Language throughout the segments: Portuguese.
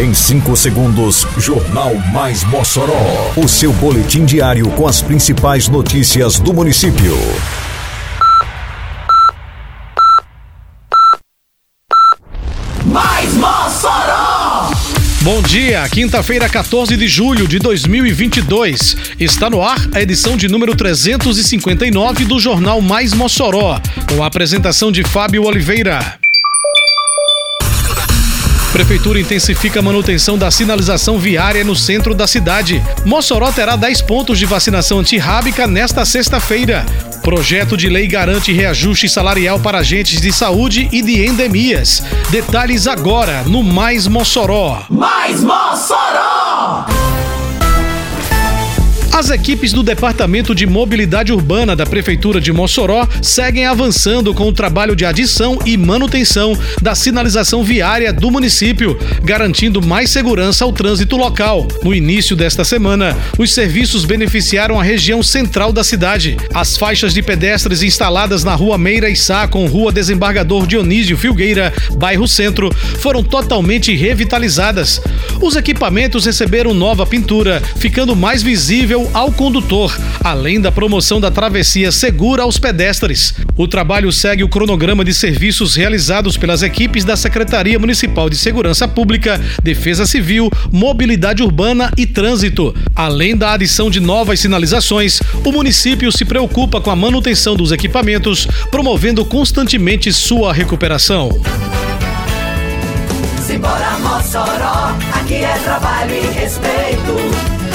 Em 5 segundos, Jornal Mais Mossoró. O seu boletim diário com as principais notícias do município. Mais Mossoró! Bom dia, quinta-feira, 14 de julho de 2022. Está no ar a edição de número 359 do Jornal Mais Mossoró, com a apresentação de Fábio Oliveira. Prefeitura intensifica a manutenção da sinalização viária no centro da cidade. Mossoró terá 10 pontos de vacinação antirrábica nesta sexta-feira. Projeto de lei garante reajuste salarial para agentes de saúde e de endemias. Detalhes agora no Mais Mossoró. Mais Mossoró! As equipes do Departamento de Mobilidade Urbana da Prefeitura de Mossoró seguem avançando com o trabalho de adição e manutenção da sinalização viária do município, garantindo mais segurança ao trânsito local. No início desta semana, os serviços beneficiaram a região central da cidade. As faixas de pedestres instaladas na Rua Meira e Sá com Rua Desembargador Dionísio Filgueira, bairro Centro, foram totalmente revitalizadas. Os equipamentos receberam nova pintura, ficando mais visível ao condutor, além da promoção da travessia segura aos pedestres. O trabalho segue o cronograma de serviços realizados pelas equipes da Secretaria Municipal de Segurança Pública, Defesa Civil, Mobilidade Urbana e Trânsito. Além da adição de novas sinalizações, o município se preocupa com a manutenção dos equipamentos, promovendo constantemente sua recuperação. Simbora Mossoró, aqui é trabalho e respeito.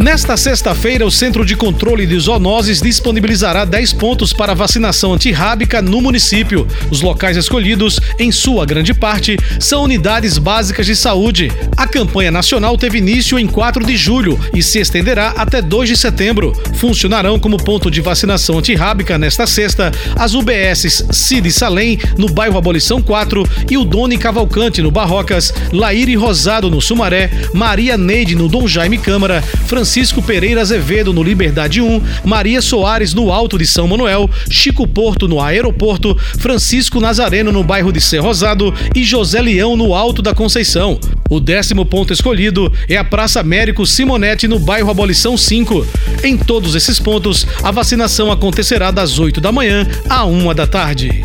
Nesta sexta-feira, o Centro de Controle de Zoonoses disponibilizará 10 pontos para vacinação antirrábica no município. Os locais escolhidos, em sua grande parte, são unidades básicas de saúde. A campanha nacional teve início em 4 de julho e se estenderá até 2 de setembro. Funcionarão como ponto de vacinação antirrábica nesta sexta as UBSs Cid Salem, no bairro Abolição 4, e o Doni Cavalcante, no Barrocas, Laíre Rosado, no Sumaré, Maria Neide, no Dom Jaime Câmara, Francisco Francisco Pereira Azevedo no Liberdade 1, Maria Soares no Alto de São Manuel, Chico Porto no Aeroporto, Francisco Nazareno no bairro de Ser Rosado e José Leão no Alto da Conceição. O décimo ponto escolhido é a Praça Américo Simonetti no bairro Abolição 5. Em todos esses pontos, a vacinação acontecerá das 8 da manhã à 1 da tarde.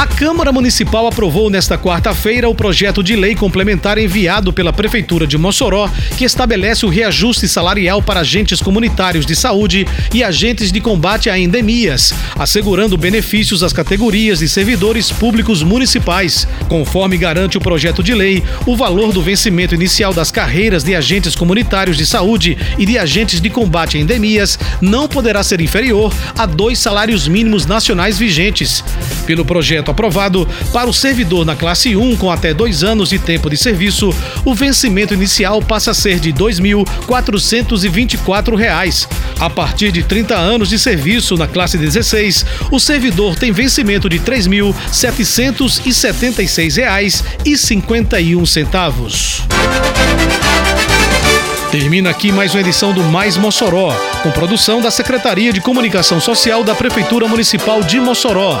A Câmara Municipal aprovou nesta quarta-feira o projeto de lei complementar enviado pela Prefeitura de Mossoró, que estabelece o reajuste salarial para agentes comunitários de saúde e agentes de combate a endemias, assegurando benefícios às categorias de servidores públicos municipais. Conforme garante o projeto de lei, o valor do vencimento inicial das carreiras de agentes comunitários de saúde e de agentes de combate a endemias não poderá ser inferior a dois salários mínimos nacionais vigentes. Pelo projeto aprovado, para o servidor na classe 1 com até dois anos de tempo de serviço, o vencimento inicial passa a ser de R$ 2.424. A partir de 30 anos de serviço na classe 16, o servidor tem vencimento de R$ 3.776,51. Termina aqui mais uma edição do Mais Mossoró, com produção da Secretaria de Comunicação Social da Prefeitura Municipal de Mossoró.